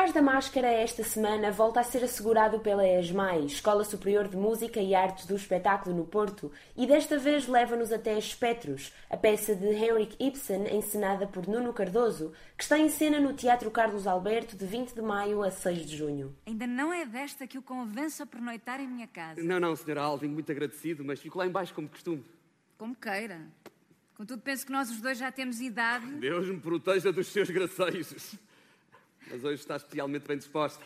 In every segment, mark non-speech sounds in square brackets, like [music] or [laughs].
Atrás da máscara. Atrás da Máscara, esta semana, volta a ser assegurado pela ESMAI, Escola Superior de Música e Artes do Espetáculo no Porto, e desta vez leva-nos até Espectros, a peça de Henrik Ibsen, encenada por Nuno Cardoso, que está em cena no Teatro Carlos Alberto de 20 de maio a 6 de junho. Ainda não é desta que o convenço a pernoitar em minha casa. Não, não, Sra. Alvin, muito agradecido, mas fico lá embaixo como costume. Como queira. Contudo, penso que nós os dois já temos idade. Deus me proteja dos seus gracejos mas hoje está especialmente bem disposta.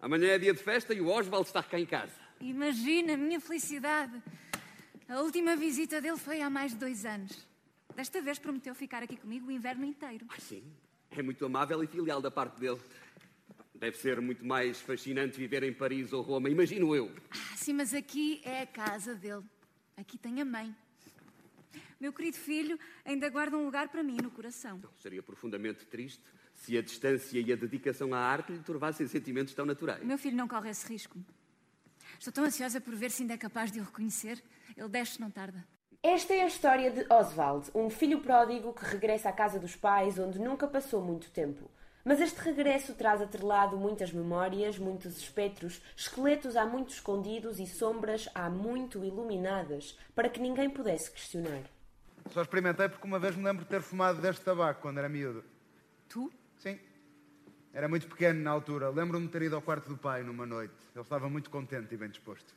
Amanhã é dia de festa e o Oswald está cá em casa. Imagina a minha felicidade. A última visita dele foi há mais de dois anos. Desta vez prometeu ficar aqui comigo o inverno inteiro. Ah, sim. É muito amável e filial da parte dele. Deve ser muito mais fascinante viver em Paris ou Roma, imagino eu. Ah, sim, mas aqui é a casa dele. Aqui tem a mãe. Meu querido filho ainda guarda um lugar para mim no coração. Não, seria profundamente triste se a distância e a dedicação à arte lhe turvassem sentimentos tão naturais. Meu filho não corre esse risco. Estou tão ansiosa por ver se ainda é capaz de o reconhecer. Ele desce não tarda. Esta é a história de Oswald, um filho pródigo que regressa à casa dos pais onde nunca passou muito tempo. Mas este regresso traz atrelado muitas memórias, muitos espectros, esqueletos há muito escondidos e sombras há muito iluminadas, para que ninguém pudesse questionar. Só experimentei porque uma vez me lembro de ter fumado deste tabaco quando era miúdo. Era muito pequeno na altura. Lembro-me de ter ido ao quarto do pai numa noite. Ele estava muito contente e bem disposto.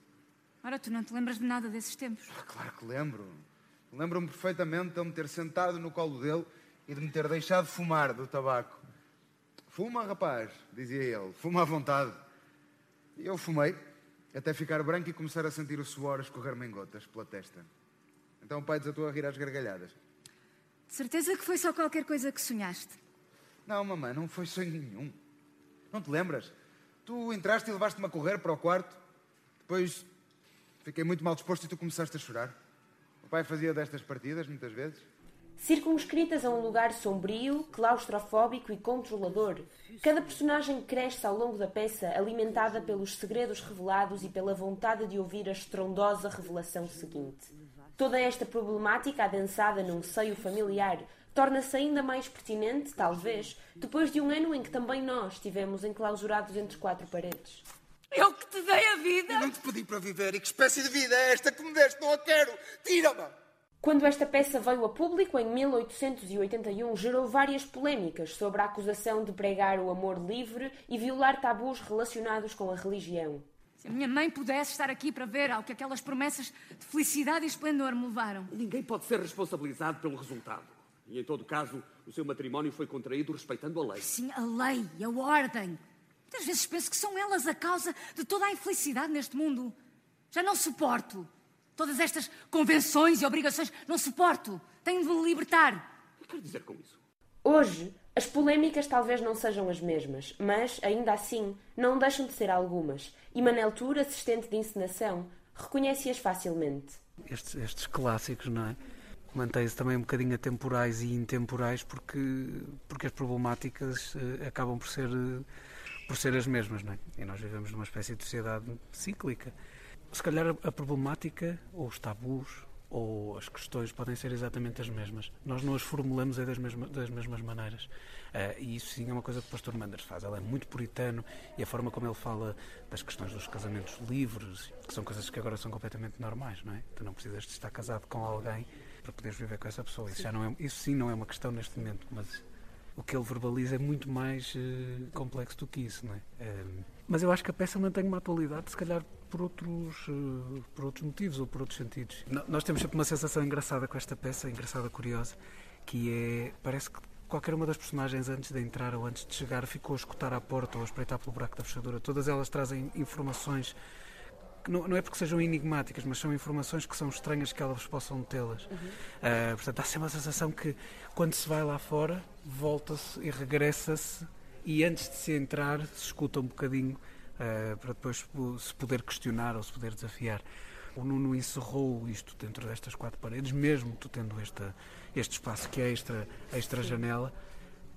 Ora, tu não te lembras de nada desses tempos? Ah, claro que lembro. Lembro-me perfeitamente de eu me ter sentado no colo dele e de me ter deixado fumar do tabaco. Fuma, rapaz, dizia ele. Fuma à vontade. E eu fumei, até ficar branco e começar a sentir o suor escorrer-me em gotas pela testa. Então o pai desatou a rir às gargalhadas. De certeza que foi só qualquer coisa que sonhaste. Não, mamãe, não foi sonho nenhum. Não te lembras? Tu entraste e levaste-me a correr para o quarto. Depois fiquei muito mal disposto e tu começaste a chorar. O pai fazia destas partidas muitas vezes. Circunscritas a um lugar sombrio, claustrofóbico e controlador, cada personagem cresce ao longo da peça alimentada pelos segredos revelados e pela vontade de ouvir a estrondosa revelação seguinte. Toda esta problemática adensada num seio familiar torna-se ainda mais pertinente, talvez, depois de um ano em que também nós estivemos enclausurados entre quatro paredes. Eu que te dei a vida! Eu não te pedi para viver e que espécie de vida é esta que me deste? Não a quero! Tira-me! Quando esta peça veio a público, em 1881, gerou várias polémicas sobre a acusação de pregar o amor livre e violar tabus relacionados com a religião. Se a minha mãe pudesse estar aqui para ver ao que aquelas promessas de felicidade e esplendor me levaram. Ninguém pode ser responsabilizado pelo resultado. E, em todo caso, o seu matrimónio foi contraído respeitando a lei. Sim, a lei, a ordem. Muitas vezes penso que são elas a causa de toda a infelicidade neste mundo. Já não suporto. Todas estas convenções e obrigações, não suporto. Tenho de me libertar. O que quer dizer com isso? Hoje, as polémicas talvez não sejam as mesmas, mas, ainda assim, não deixam de ser algumas. E Manel Tour, assistente de encenação, reconhece-as facilmente. Estes, estes clássicos, não é? Mantém-se também um bocadinho atemporais e intemporais porque, porque as problemáticas uh, acabam por ser, uh, por ser as mesmas, não é? E nós vivemos numa espécie de sociedade cíclica. Se calhar a, problemática, ou os tabus, ou as questões podem ser exatamente as mesmas. Nós não as formulamos é das, mesma, das mesmas maneiras. Uh, e isso sim é uma coisa que o pastor Manders faz. Ele é muito puritano e a forma como ele fala das questões dos casamentos livres, que são coisas que agora são completamente normais, não é? Tu não precisas de estar casado com alguém para poderes viver com essa pessoa. Isso, já não é, isso sim não é uma questão neste momento, mas o que ele verbaliza é muito mais uh, complexo do que isso, não é? Uh, mas eu acho que a peça mantém uma atualidade, se calhar por outros, uh, por outros motivos ou por outros sentidos. N nós temos sempre uma sensação engraçada com esta peça, engraçada, curiosa, que é, parece que qualquer uma das personagens antes de entrar ou antes de chegar ficou a escutar à porta ou a espreitar pelo buraco da fechadura. Todas elas trazem informações não, não, é porque sejam enigmáticas, mas são informações que são estranhas que elas possam tê-las. Uhum. Uh, portanto, há sempre a sensação que quando se vai lá fora, volta-se e regressa-se e antes de se entrar se escuta um bocadinho uh, para depois se poder questionar ou se poder desafiar. O Nuno encerrou isto dentro destas quatro paredes, mesmo tu tendo esta, este espaço que é extra, extra janela,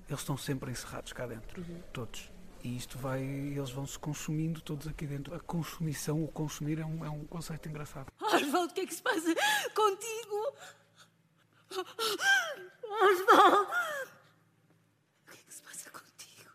eles estão sempre encerrados cá dentro, uhum. todos. E isto vai, eles vão se consumindo todos aqui dentro. A consumição, o consumir é um, é um conceito engraçado. [laughs] Oswaldo, o que é que se passa contigo? Oswaldo! O que é que se passa contigo?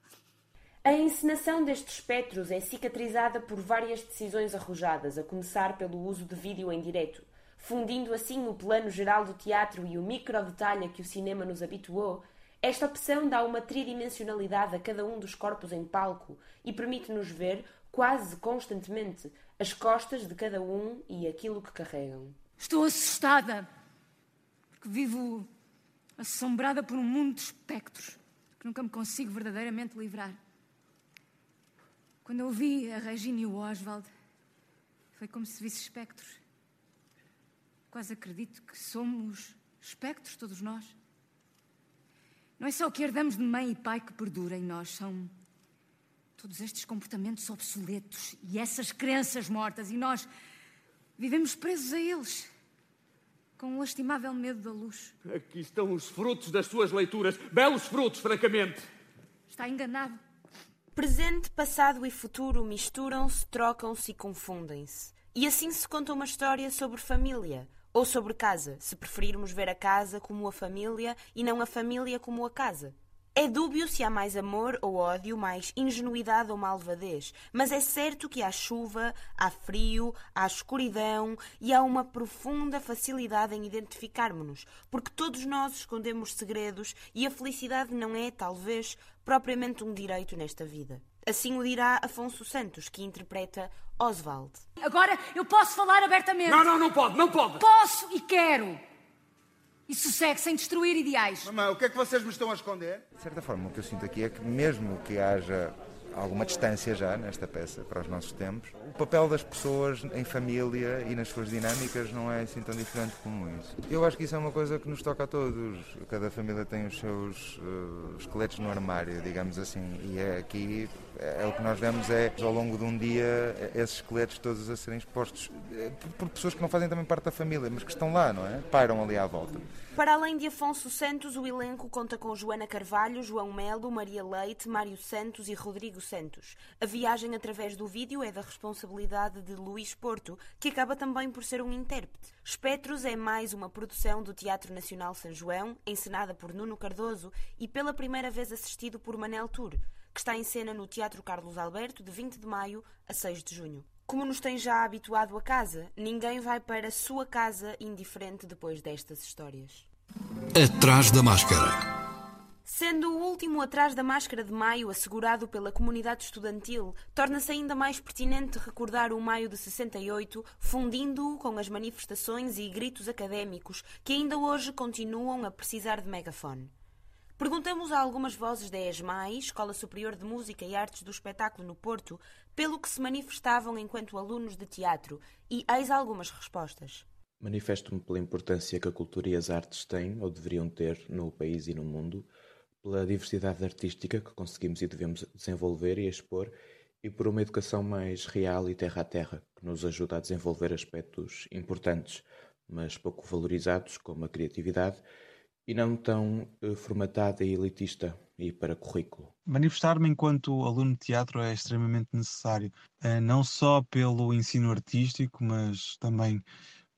A encenação destes espectros é cicatrizada por várias decisões arrojadas, a começar pelo uso de vídeo em direto, fundindo assim o plano geral do teatro e o micro-detalhe a que o cinema nos habituou esta opção dá uma tridimensionalidade a cada um dos corpos em palco e permite-nos ver, quase constantemente, as costas de cada um e aquilo que carregam. Estou assustada, porque vivo assombrada por um mundo de espectros que nunca me consigo verdadeiramente livrar. Quando eu vi a Regina e o Oswald, foi como se visse espectros. Quase acredito que somos espectros, todos nós. Não é só o que herdamos de mãe e pai que perdura em nós, são todos estes comportamentos obsoletos e essas crenças mortas, e nós vivemos presos a eles, com um lastimável medo da luz. Aqui estão os frutos das suas leituras, belos frutos, francamente. Está enganado. Presente, passado e futuro misturam-se, trocam-se e confundem-se. E assim se conta uma história sobre família, ou sobre casa, se preferirmos ver a casa como a família e não a família como a casa. É dúbio se há mais amor ou ódio, mais ingenuidade ou malvadez, mas é certo que há chuva, há frio, há escuridão e há uma profunda facilidade em identificarmos-nos, porque todos nós escondemos segredos e a felicidade não é, talvez, propriamente um direito nesta vida. Assim o dirá Afonso Santos, que interpreta Oswald. Agora eu posso falar abertamente. Não, não, não pode, não pode. Posso e quero. E sossegue sem destruir ideais. Mamãe, o que é que vocês me estão a esconder? De certa forma, o que eu sinto aqui é que mesmo que haja alguma distância já nesta peça para os nossos tempos. O papel das pessoas em família e nas suas dinâmicas não é assim tão diferente como isso. Eu acho que isso é uma coisa que nos toca a todos. Cada família tem os seus uh, esqueletos no armário, digamos assim, e é aqui é o que nós vemos é ao longo de um dia esses esqueletos todos a serem expostos eh, por pessoas que não fazem também parte da família, mas que estão lá, não é? Pairam ali à volta. Para além de Afonso Santos, o elenco conta com Joana Carvalho, João Melo, Maria Leite, Mário Santos e Rodrigo Santos. A viagem através do vídeo é da responsabilidade de Luís Porto, que acaba também por ser um intérprete. Espectros é mais uma produção do Teatro Nacional São João, encenada por Nuno Cardoso e pela primeira vez assistido por Manel Tour que está em cena no Teatro Carlos Alberto de 20 de maio a 6 de junho. Como nos tem já habituado a casa, ninguém vai para a sua casa indiferente depois destas histórias. Atrás da máscara. Sendo o último atrás da máscara de maio assegurado pela comunidade estudantil, torna-se ainda mais pertinente recordar o maio de 68, fundindo-o com as manifestações e gritos académicos que ainda hoje continuam a precisar de megafone. Perguntamos a algumas vozes da ESMAI, Escola Superior de Música e Artes do Espetáculo no Porto, pelo que se manifestavam enquanto alunos de teatro, e eis algumas respostas. Manifesto-me pela importância que a cultura e as artes têm ou deveriam ter no país e no mundo, pela diversidade artística que conseguimos e devemos desenvolver e expor, e por uma educação mais real e terra a terra, que nos ajuda a desenvolver aspectos importantes, mas pouco valorizados, como a criatividade e não tão uh, formatada e elitista e para currículo. Manifestar-me enquanto aluno de teatro é extremamente necessário, uh, não só pelo ensino artístico, mas também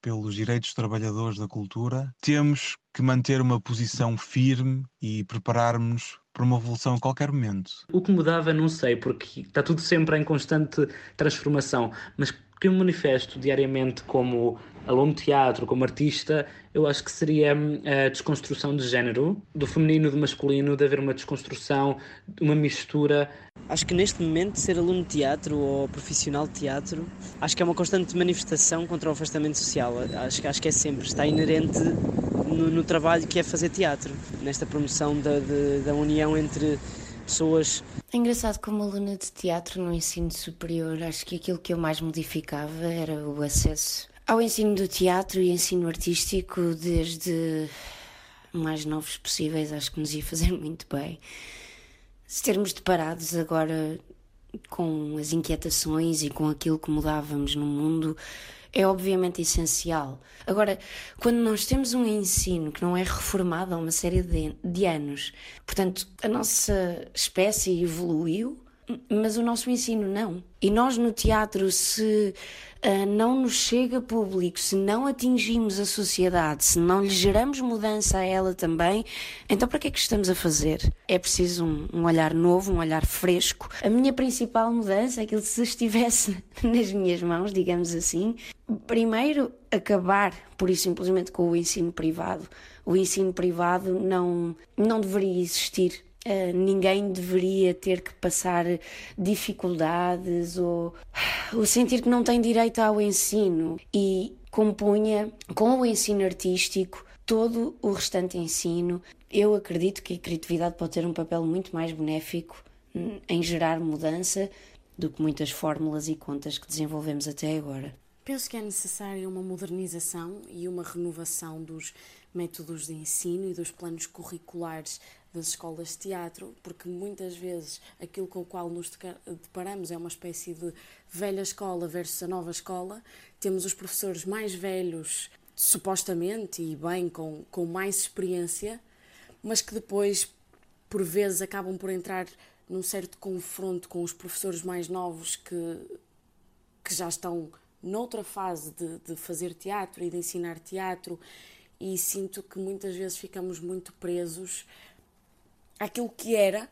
pelos direitos dos trabalhadores da cultura. Temos que manter uma posição firme e preparar-nos para uma evolução a qualquer momento. O que mudava, não sei, porque está tudo sempre em constante transformação, mas que me manifesto diariamente como aluno de teatro, como artista, eu acho que seria a desconstrução de género, do feminino do masculino, de haver uma desconstrução, uma mistura. Acho que neste momento ser aluno de teatro ou profissional de teatro, acho que é uma constante manifestação contra o afastamento social. Acho, acho que é sempre, está inerente no, no trabalho que é fazer teatro, nesta promoção da, de, da união entre pessoas. É engraçado como aluna de teatro no ensino superior, acho que aquilo que eu mais modificava era o acesso ao ensino do teatro e ensino artístico desde mais novos possíveis, acho que nos ia fazer [laughs] muito bem. Se termos deparados agora com as inquietações e com aquilo que mudávamos no mundo, é obviamente essencial. Agora, quando nós temos um ensino que não é reformado há uma série de, de anos, portanto, a nossa espécie evoluiu, mas o nosso ensino não. E nós no teatro, se uh, não nos chega público, se não atingimos a sociedade, se não lhe geramos mudança a ela também, então para que é que estamos a fazer? É preciso um, um olhar novo, um olhar fresco. A minha principal mudança é que se estivesse [laughs] nas minhas mãos, digamos assim, primeiro acabar por isso simplesmente com o ensino privado. O ensino privado não, não deveria existir Uh, ninguém deveria ter que passar dificuldades ou, ou sentir que não tem direito ao ensino e compunha com o ensino artístico todo o restante ensino. Eu acredito que a criatividade pode ter um papel muito mais benéfico em gerar mudança do que muitas fórmulas e contas que desenvolvemos até agora. Penso que é necessária uma modernização e uma renovação dos métodos de ensino e dos planos curriculares das escolas de teatro, porque muitas vezes aquilo com o qual nos deparamos é uma espécie de velha escola versus a nova escola. Temos os professores mais velhos, supostamente, e bem, com, com mais experiência, mas que depois, por vezes, acabam por entrar num certo confronto com os professores mais novos que, que já estão noutra fase de, de fazer teatro e de ensinar teatro e sinto que muitas vezes ficamos muito presos àquilo que era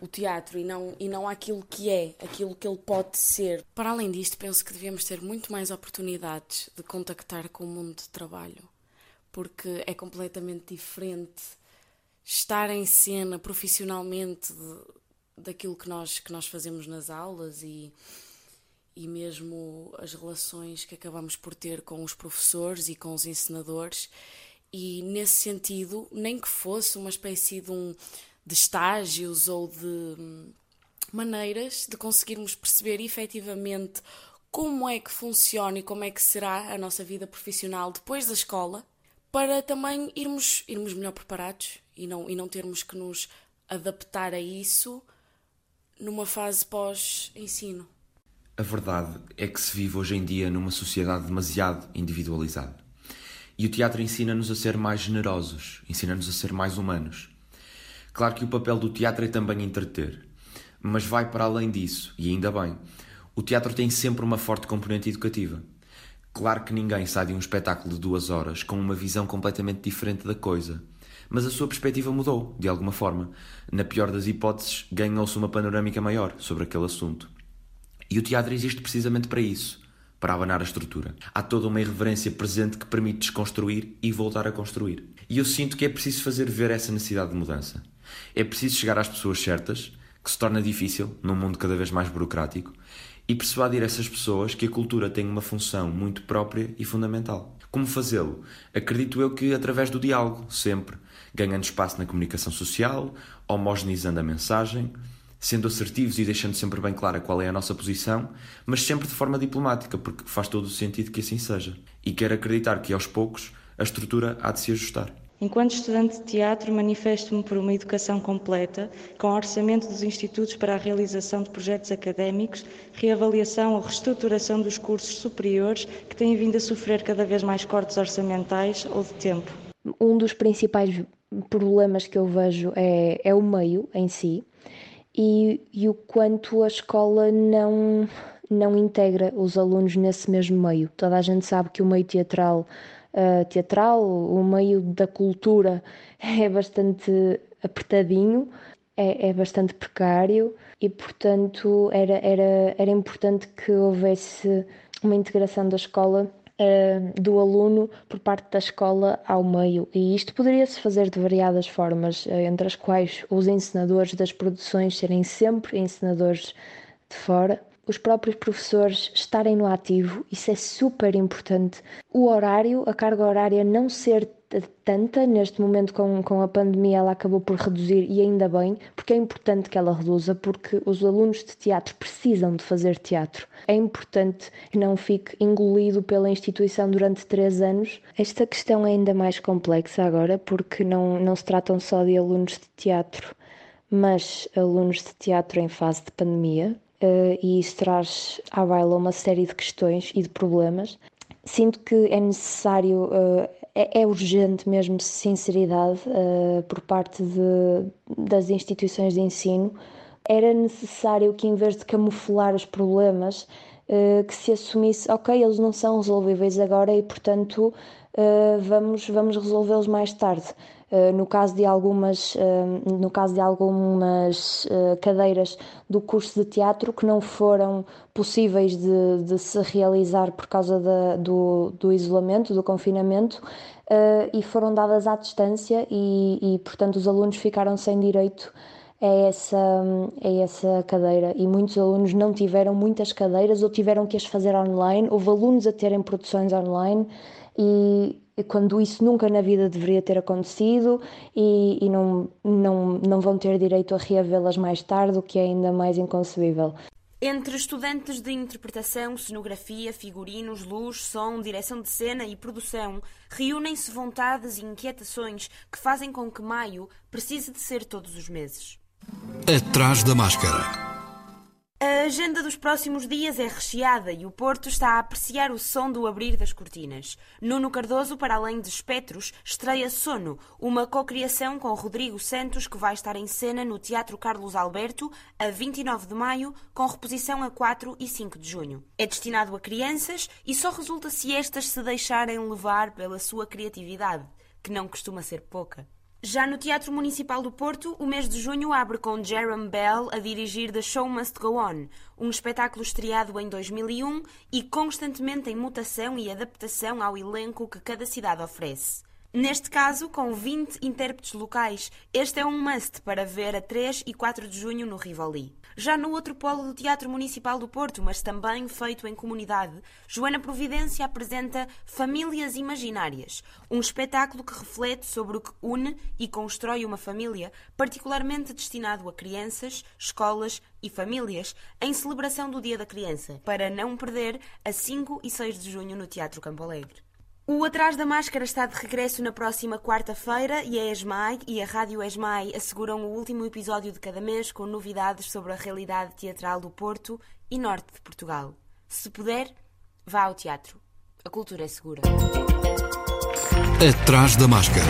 o teatro e não, e não àquilo que é, aquilo que ele pode ser. Para além disto, penso que devemos ter muito mais oportunidades de contactar com o mundo de trabalho, porque é completamente diferente estar em cena profissionalmente de, daquilo que nós, que nós fazemos nas aulas e, e mesmo as relações que acabamos por ter com os professores e com os ensinadores. E nesse sentido, nem que fosse uma espécie de um de estágios ou de hum, maneiras de conseguirmos perceber efetivamente como é que funciona e como é que será a nossa vida profissional depois da escola, para também irmos, irmos melhor preparados e não, e não termos que nos adaptar a isso numa fase pós-ensino. A verdade é que se vive hoje em dia numa sociedade demasiado individualizada. E o teatro ensina-nos a ser mais generosos, ensina-nos a ser mais humanos. Claro que o papel do teatro é também entreter, mas vai para além disso, e ainda bem. O teatro tem sempre uma forte componente educativa. Claro que ninguém sai de um espetáculo de duas horas com uma visão completamente diferente da coisa, mas a sua perspectiva mudou, de alguma forma. Na pior das hipóteses, ganhou-se uma panorâmica maior sobre aquele assunto. E o teatro existe precisamente para isso para abanar a estrutura. Há toda uma irreverência presente que permite desconstruir e voltar a construir. E eu sinto que é preciso fazer ver essa necessidade de mudança. É preciso chegar às pessoas certas, que se torna difícil num mundo cada vez mais burocrático, e persuadir essas pessoas que a cultura tem uma função muito própria e fundamental. Como fazê-lo? Acredito eu que através do diálogo, sempre, ganhando espaço na comunicação social, homogeneizando a mensagem, sendo assertivos e deixando sempre bem clara qual é a nossa posição, mas sempre de forma diplomática, porque faz todo o sentido que assim seja. E quero acreditar que aos poucos a estrutura há de se ajustar. Enquanto estudante de teatro, manifesto-me por uma educação completa, com orçamento dos institutos para a realização de projetos académicos, reavaliação ou reestruturação dos cursos superiores que têm vindo a sofrer cada vez mais cortes orçamentais ou de tempo. Um dos principais problemas que eu vejo é, é o meio em si e, e o quanto a escola não, não integra os alunos nesse mesmo meio. Toda a gente sabe que o meio teatral uh, teatral, o meio da cultura [laughs] é bastante apertadinho, é, é bastante precário e, portanto, era, era, era importante que houvesse uma integração da escola do aluno por parte da escola ao meio. E isto poderia-se fazer de variadas formas, uh, entre as quais os ensinadores das produções serem sempre ensinadores de fora, os próprios professores estarem no ativo, isso é super importante. O horário, a carga horária não ser tanta. Neste momento, com, com a pandemia, ela acabou por reduzir e ainda bem, porque é importante que ela reduza, porque os alunos de teatro precisam de fazer teatro. É importante que não fique engolido pela instituição durante três anos. Esta questão é ainda mais complexa agora, porque não, não se tratam só de alunos de teatro, mas alunos de teatro em fase de pandemia. Uh, e isso traz à baila uma série de questões e de problemas. Sinto que é necessário uh, é, é urgente mesmo sinceridade uh, por parte de, das instituições de ensino. Era necessário que, em vez de camuflar os problemas, uh, que se assumisse, ok, eles não são resolvíveis agora e, portanto, uh, vamos, vamos resolvê-los mais tarde. No caso de algumas, no caso de algumas cadeiras do curso de teatro que não foram possíveis de, de se realizar por causa da, do, do isolamento, do confinamento, e foram dadas à distância e, e, portanto, os alunos ficaram sem direito a essa, a essa cadeira e muitos alunos não tiveram muitas cadeiras ou tiveram que as fazer online. Houve alunos a terem produções online e, quando isso nunca na vida deveria ter acontecido e, e não, não, não vão ter direito a reavê-las mais tarde, o que é ainda mais inconcebível. Entre estudantes de interpretação, cenografia, figurinos, luz, som, direção de cena e produção, reúnem-se vontades e inquietações que fazem com que maio precise de ser todos os meses. Atrás da máscara. A agenda dos próximos dias é recheada e o Porto está a apreciar o som do abrir das cortinas. Nuno Cardoso, para além de Espectros, estreia Sono, uma cocriação com Rodrigo Santos que vai estar em cena no Teatro Carlos Alberto a 29 de maio, com reposição a 4 e 5 de junho. É destinado a crianças e só resulta se estas se deixarem levar pela sua criatividade, que não costuma ser pouca. Já no Teatro Municipal do Porto, o mês de junho abre com Jerome Bell a dirigir The Show Must Go On, um espetáculo estreado em 2001 e constantemente em mutação e adaptação ao elenco que cada cidade oferece. Neste caso, com 20 intérpretes locais, este é um must para ver a 3 e 4 de junho no Rivoli. Já no outro polo do Teatro Municipal do Porto, mas também feito em comunidade, Joana Providência apresenta Famílias Imaginárias, um espetáculo que reflete sobre o que une e constrói uma família, particularmente destinado a crianças, escolas e famílias, em celebração do Dia da Criança, para não perder a 5 e 6 de junho no Teatro Campo Alegre. O Atrás da Máscara está de regresso na próxima quarta-feira e a ESMAI e a Rádio ESMAI asseguram o último episódio de cada mês com novidades sobre a realidade teatral do Porto e Norte de Portugal. Se puder, vá ao teatro. A cultura é segura. Atrás da Máscara.